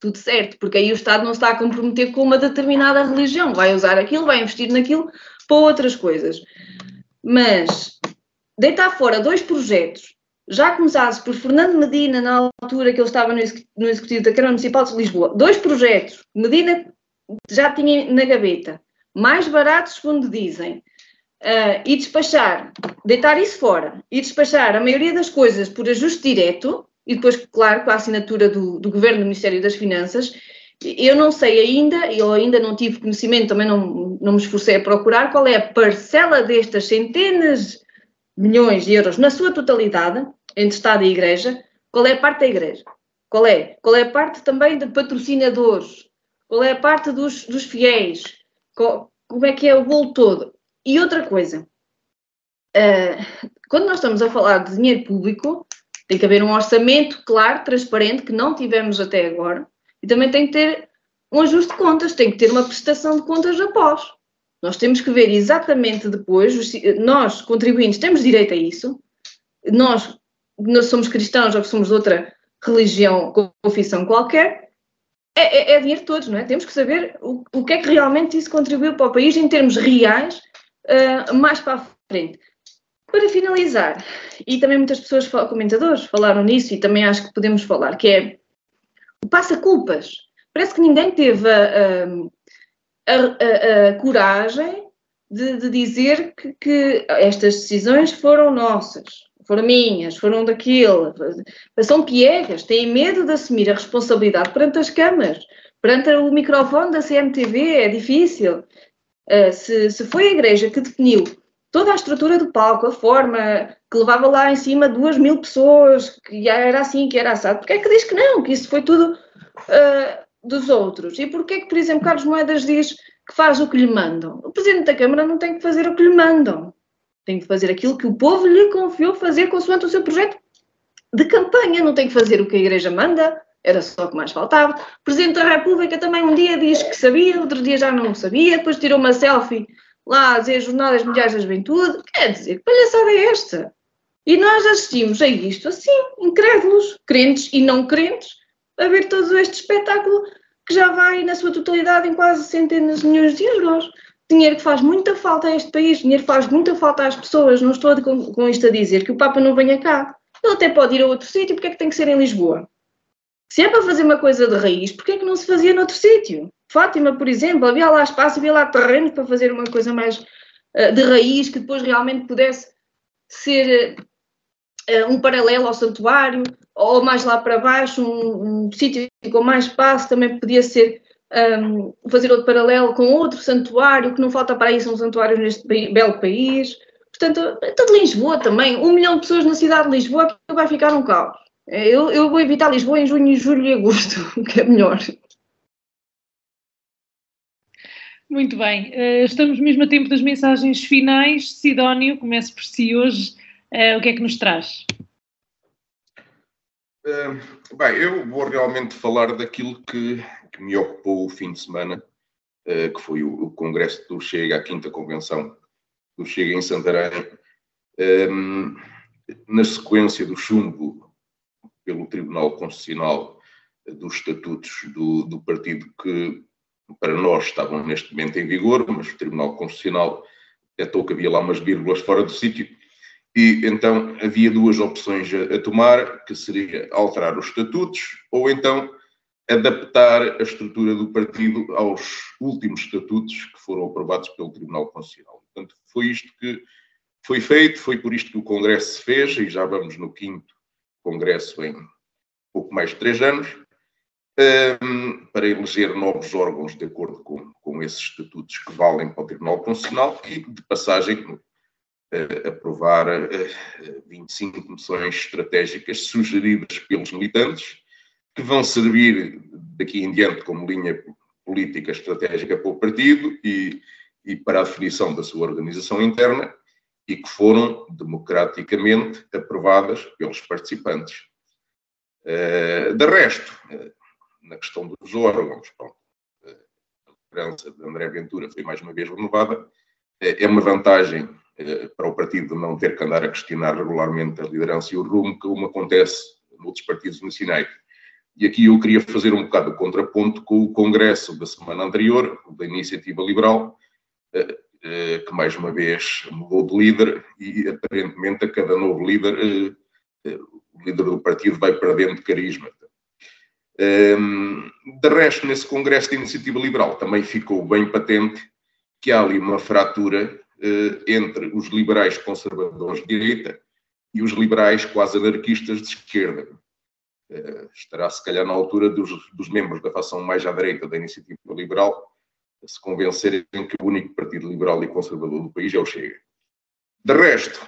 tudo certo, porque aí o Estado não está a comprometer com uma determinada religião, vai usar aquilo, vai investir naquilo para outras coisas. Mas deitar fora dois projetos já começados por Fernando Medina na altura que ele estava no Executivo da Câmara Municipal de Lisboa, dois projetos, Medina já tinha na gaveta, mais baratos, segundo dizem, uh, e despachar, deitar isso fora, e despachar a maioria das coisas por ajuste direto, e depois, claro, com a assinatura do, do Governo do Ministério das Finanças, eu não sei ainda, eu ainda não tive conhecimento, também não, não me esforcei a procurar qual é a parcela destas centenas milhões de euros na sua totalidade, entre Estado e Igreja, qual é a parte da Igreja? Qual é? Qual é a parte também de patrocinadores? Qual é a parte dos, dos fiéis? Qual, como é que é o bolo todo? E outra coisa, uh, quando nós estamos a falar de dinheiro público, tem que haver um orçamento claro, transparente, que não tivemos até agora, e também tem que ter um ajuste de contas, tem que ter uma prestação de contas após. Nós temos que ver exatamente depois, nós, contribuintes, temos direito a isso, nós, nós somos cristãos ou que somos de outra religião, confissão qualquer, é, é, é dinheiro de todos, não é? Temos que saber o, o que é que realmente isso contribuiu para o país em termos reais, uh, mais para a frente. Para finalizar, e também muitas pessoas, comentadores, falaram nisso e também acho que podemos falar, que é o passa-culpas. Parece que ninguém teve a, a, a, a coragem de, de dizer que, que, estas decisões foram nossas, foram minhas, foram daquilo. São piegas, têm medo de assumir a responsabilidade perante as câmaras, perante o microfone da CMTV, é difícil. Uh, se, se foi a Igreja que definiu toda a estrutura do palco, a forma que levava lá em cima duas mil pessoas, que era assim, que era assado, porque é que diz que não, que isso foi tudo uh, dos outros? E porquê que, por exemplo, Carlos Moedas diz que faz o que lhe mandam? O Presidente da Câmara não tem que fazer o que lhe mandam, tem que fazer aquilo que o povo lhe confiou fazer consoante o seu projeto de campanha, não tem que fazer o que a Igreja manda, era só o que mais faltava. O Presidente da República também um dia diz que sabia, outro dia já não sabia, depois tirou uma selfie lá a dizer Jornadas Mundiais da Juventude. Quer dizer, que palhaçada é esta? E nós assistimos a isto assim, incrédulos, crentes e não crentes, a ver todo este espetáculo que já vai na sua totalidade em quase centenas de milhões de euros. Dinheiro que faz muita falta a este país, dinheiro que faz muita falta às pessoas. Não estou com, com isto a dizer que o Papa não venha cá. Ele até pode ir a outro sítio, porque é que tem que ser em Lisboa? Se é para fazer uma coisa de raiz, porquê é que não se fazia noutro sítio? Fátima, por exemplo, havia lá espaço, havia lá terreno para fazer uma coisa mais uh, de raiz, que depois realmente pudesse ser uh, um paralelo ao santuário, ou mais lá para baixo, um, um sítio com mais espaço, também podia ser um, fazer outro paralelo com outro santuário, que não falta para aí, são santuários neste belo país. Portanto, todo Lisboa também, um milhão de pessoas na cidade de Lisboa, que vai ficar um caos. Eu, eu vou evitar Lisboa em junho, julho e agosto, que é melhor.
Muito bem, uh, estamos mesmo a tempo das mensagens finais. Sidónio, comece por si hoje. Uh, o que é que nos traz?
Uh, bem, eu vou realmente falar daquilo que, que me ocupou o fim de semana, que foi o, o, Congresso do Chega, a quinta convenção do Chega em Santarém, um, na sequência do chumbo pelo Tribunal Constitucional dos estatutos do, do partido que para nós estavam neste momento em vigor, mas o Tribunal Constitucional detectou que havia lá umas vírgulas fora do sítio, e então havia duas opções a, a, tomar, que seria alterar os estatutos ou então adaptar a estrutura do partido aos últimos estatutos que foram aprovados pelo Tribunal Constitucional. Portanto, foi isto que foi feito, foi por isto que o Congresso se fez, e já vamos no quinto Congresso em pouco mais de três anos, um, para eleger novos órgãos de acordo com, com esses estatutos que valem para o Tribunal Constitucional e, de passagem, uh, aprovar uh, 25 moções estratégicas sugeridas pelos militantes, que vão servir daqui em diante como linha política estratégica para o partido e, e para a definição da sua organização interna e que foram democraticamente aprovadas pelos participantes. Uh, de resto, uh, na questão dos órgãos, pronto, a liderança de André Ventura foi mais uma vez renovada. É, é uma vantagem eh, para o partido não ter que andar a questionar regularmente a liderança e o rumo, como acontece noutros partidos nacionais. E aqui eu queria fazer um bocado de contraponto com o congresso da semana anterior, da Iniciativa Liberal, eh, eh, que mais uma vez mudou de líder e aparentemente a cada novo líder, o líder do partido vai perdendo carisma. De resto, nesse congresso da Iniciativa Liberal também ficou bem patente que há ali uma fratura entre os liberais conservadores de direita e os liberais quase anarquistas de esquerda. Eh, estará se calhar na altura dos, dos membros da facção mais à direita da iniciativa liberal se convencerem que o único partido liberal e conservador do país é o Chega. De resto,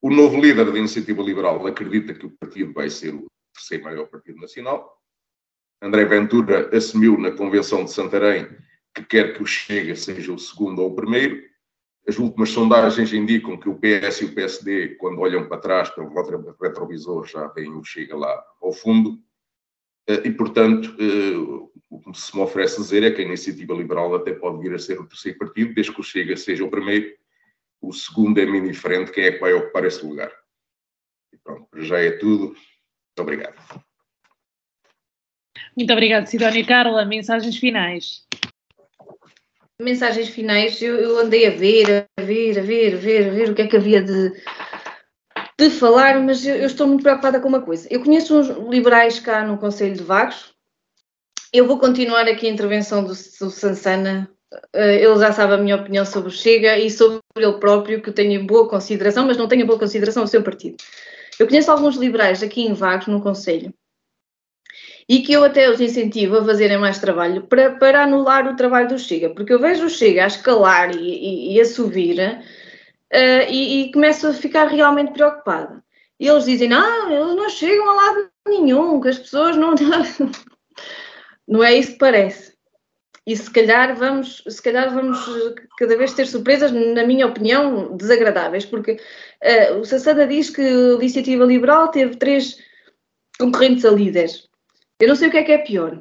o novo líder da iniciativa liberal acredita que o partido vai ser o terceiro maior partido nacional. André Ventura assumiu na Convenção de Santarém que quer que o Chega seja o segundo ou o primeiro. As últimas sondagens indicam que o PS e o PSD, quando olham para trás pelo retrovisor, já veem o Chega lá ao fundo. Eh, e, portanto, eh, o que se me oferece dizer é que a iniciativa liberal até pode vir a ser o terceiro partido, desde que o Chega seja o primeiro. O segundo é-me indiferente quem é que vai ocupar esse lugar. E pronto, já é tudo. Muito obrigado.
Muito obrigado, Sidónia Carla. Mensagens finais
mensagens finais, eu, eu, andei a ver, a ver, a ver, a ver, a ver o que é que havia de, de falar, mas eu, eu, estou muito preocupada com uma coisa. Eu conheço uns liberais cá no Conselho de Vagos. Eu vou continuar aqui a intervenção do, do Sansana. Eh, ele já sabe a minha opinião sobre o Chega e sobre ele próprio, que eu tenho boa consideração, mas não tenho boa consideração o seu partido. Eu conheço alguns liberais aqui em Vagos, no Conselho, e que eu até os incentivo a fazerem mais trabalho para, para anular o trabalho do Chega, porque eu vejo o Chega a escalar e, e, e a subir uh, e, e começo a ficar realmente preocupada. E eles dizem, ah, eles não chegam a lado nenhum, que as pessoas não... não é isso que parece. E se calhar vamos, se calhar vamos cada vez ter surpresas, na minha opinião, desagradáveis, porque uh, o Sassada diz que a iniciativa liberal teve três concorrentes a líderes. Eu não sei o que é que é pior.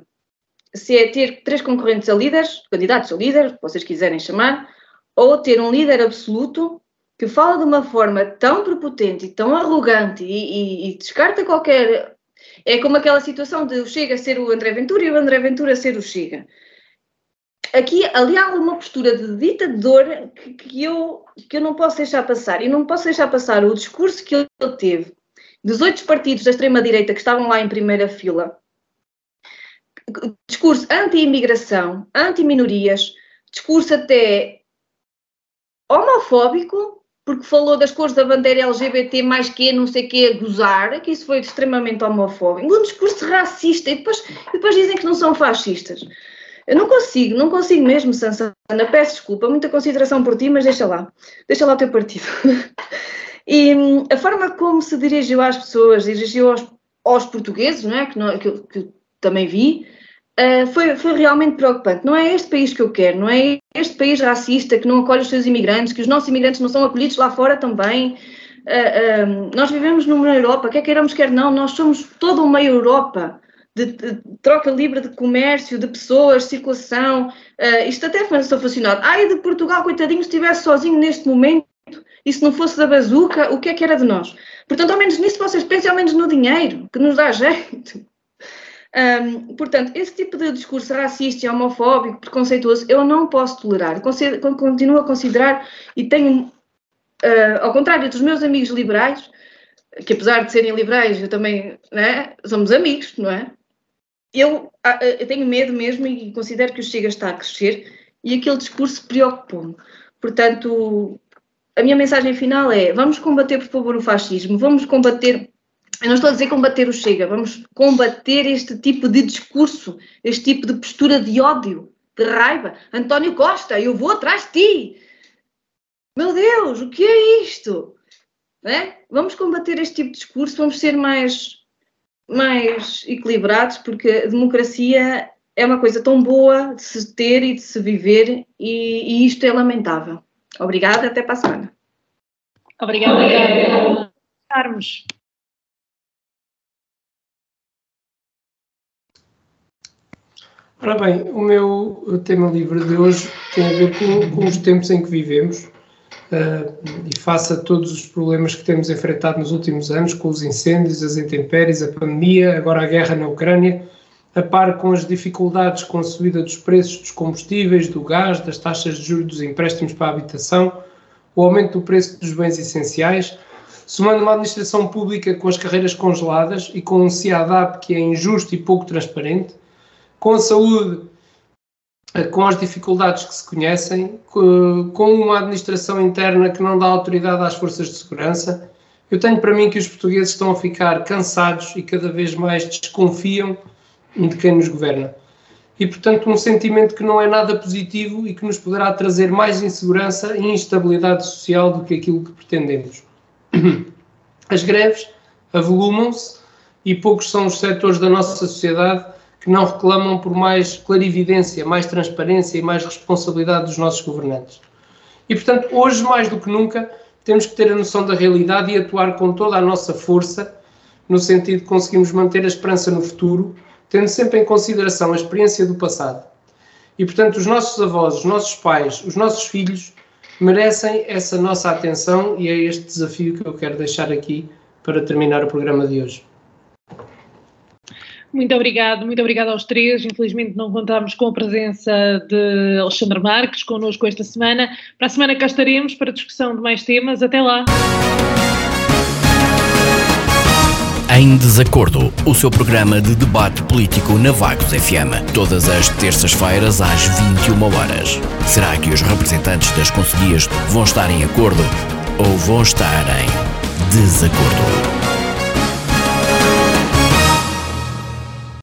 Se é ter três concorrentes a líderes, candidatos a que vocês quiserem chamar, ou ter um líder absoluto que fala de uma forma tão prepotente e tão arrogante e, e, e descarta qualquer. É como aquela situação de o Chega ser o André Ventura e o André Ventura ser o Chega. Aqui, ali há uma postura de ditador que, que, eu, que eu não posso deixar passar. E não posso deixar passar o discurso que ele teve dos oito partidos da extrema-direita que estavam lá em primeira fila, discurso anti-imigração, anti-minorias, discurso até homofóbico, porque falou das cores da bandeira LGBT mais que não sei que, gozar, que isso foi extremamente homofóbico. Um discurso racista e depois, e depois dizem que não são fascistas. Eu não consigo, não consigo mesmo, Sansana. Peço desculpa, muita consideração por ti, mas deixa lá. Deixa lá o teu partido. e a forma como se dirigiu às pessoas, dirigiu aos, aos portugueses, não é? que, não, que, que também vi, uh, foi, foi realmente preocupante. Não é este país que eu quero, não é este país racista que não acolhe os seus imigrantes, que os nossos imigrantes não são acolhidos lá fora também. Uh, uh, nós vivemos numa Europa, quer queiramos, quer não, nós somos toda uma Europa. De, de, troca livre de comércio, de pessoas, circulação, isto até foi funcionado. Ai, de Portugal, coitadinho, se estivesse sozinho neste momento e se não fosse da bazuca, o que é que era de nós? Portanto, ao menos nisso vocês pensem, ao menos no dinheiro, que nos dá jeito. Um, portanto, esse tipo de discurso racista, homofóbico, preconceituoso, eu não posso tolerar. Continuo a considerar e tenho, uh, ao contrário dos meus amigos liberais, que apesar de serem liberais, eu também, né, somos amigos, não é? Eu, uh, eu tenho medo mesmo e considero que o Chega está a crescer e aquele discurso preocupou-me. Portanto, a minha mensagem final é: vamos combater, por favor, o fascismo, vamos combater eu não estou a dizer combater o Chega, vamos combater este tipo de discurso, este tipo de postura de ódio, de raiva. António Costa, eu vou atrás de ti. Meu Deus, o que é isto? É? Vamos combater este tipo de discurso, vamos ser mais, mais equilibrados, porque a democracia é uma coisa tão boa de se ter e de se viver, e, e isto é lamentável. Obrigada, até para a semana.
Obrigada, Carlos.
Ora bem, o meu tema livre de hoje tem a ver com, com os tempos em que vivemos uh, e face a todos os problemas que temos enfrentado nos últimos anos, com os incêndios, as intempéries, a pandemia, agora a guerra na Ucrânia, a par com as dificuldades com a subida dos preços dos combustíveis, do gás, das taxas de juros dos empréstimos para a habitação, o aumento do preço dos bens essenciais, somando uma administração pública com as carreiras congeladas e com um CIADAP que é injusto e pouco transparente, com a saúde eh, com as dificuldades que se conhecem, com uma administração interna que não dá autoridade às forças de segurança, eu tenho para mim que os portugueses estão a ficar cansados e cada vez mais desconfiam de quem nos governa. E, portanto, um sentimento que não é nada positivo e que nos poderá trazer mais insegurança e instabilidade social do que aquilo que pretendemos. As greves avolumam-se e poucos são os setores da nossa sociedade que não reclamam por mais clarividência, mais transparência e mais responsabilidade dos nossos governantes. E, portanto, hoje mais do que nunca, temos que ter a noção da realidade e atuar com toda a nossa força, no sentido de conseguirmos manter a esperança no futuro tendo sempre em consideração a experiência do passado. E, portanto, os nossos avós, os nossos pais, os nossos filhos merecem essa nossa atenção e é este desafio que eu quero deixar aqui para terminar o programa de hoje.
Muito obrigado, muito obrigado aos três. Infelizmente não contamos com a presença de Alexandre Marques connosco esta semana. Para a semana cá estaremos para discussão de mais temas. Até lá!
Em Desacordo, o seu programa de debate político na Vagos FM, todas as terças-feiras às 21 horas. Será que os representantes das conselhias vão estar em acordo ou vão estar em desacordo?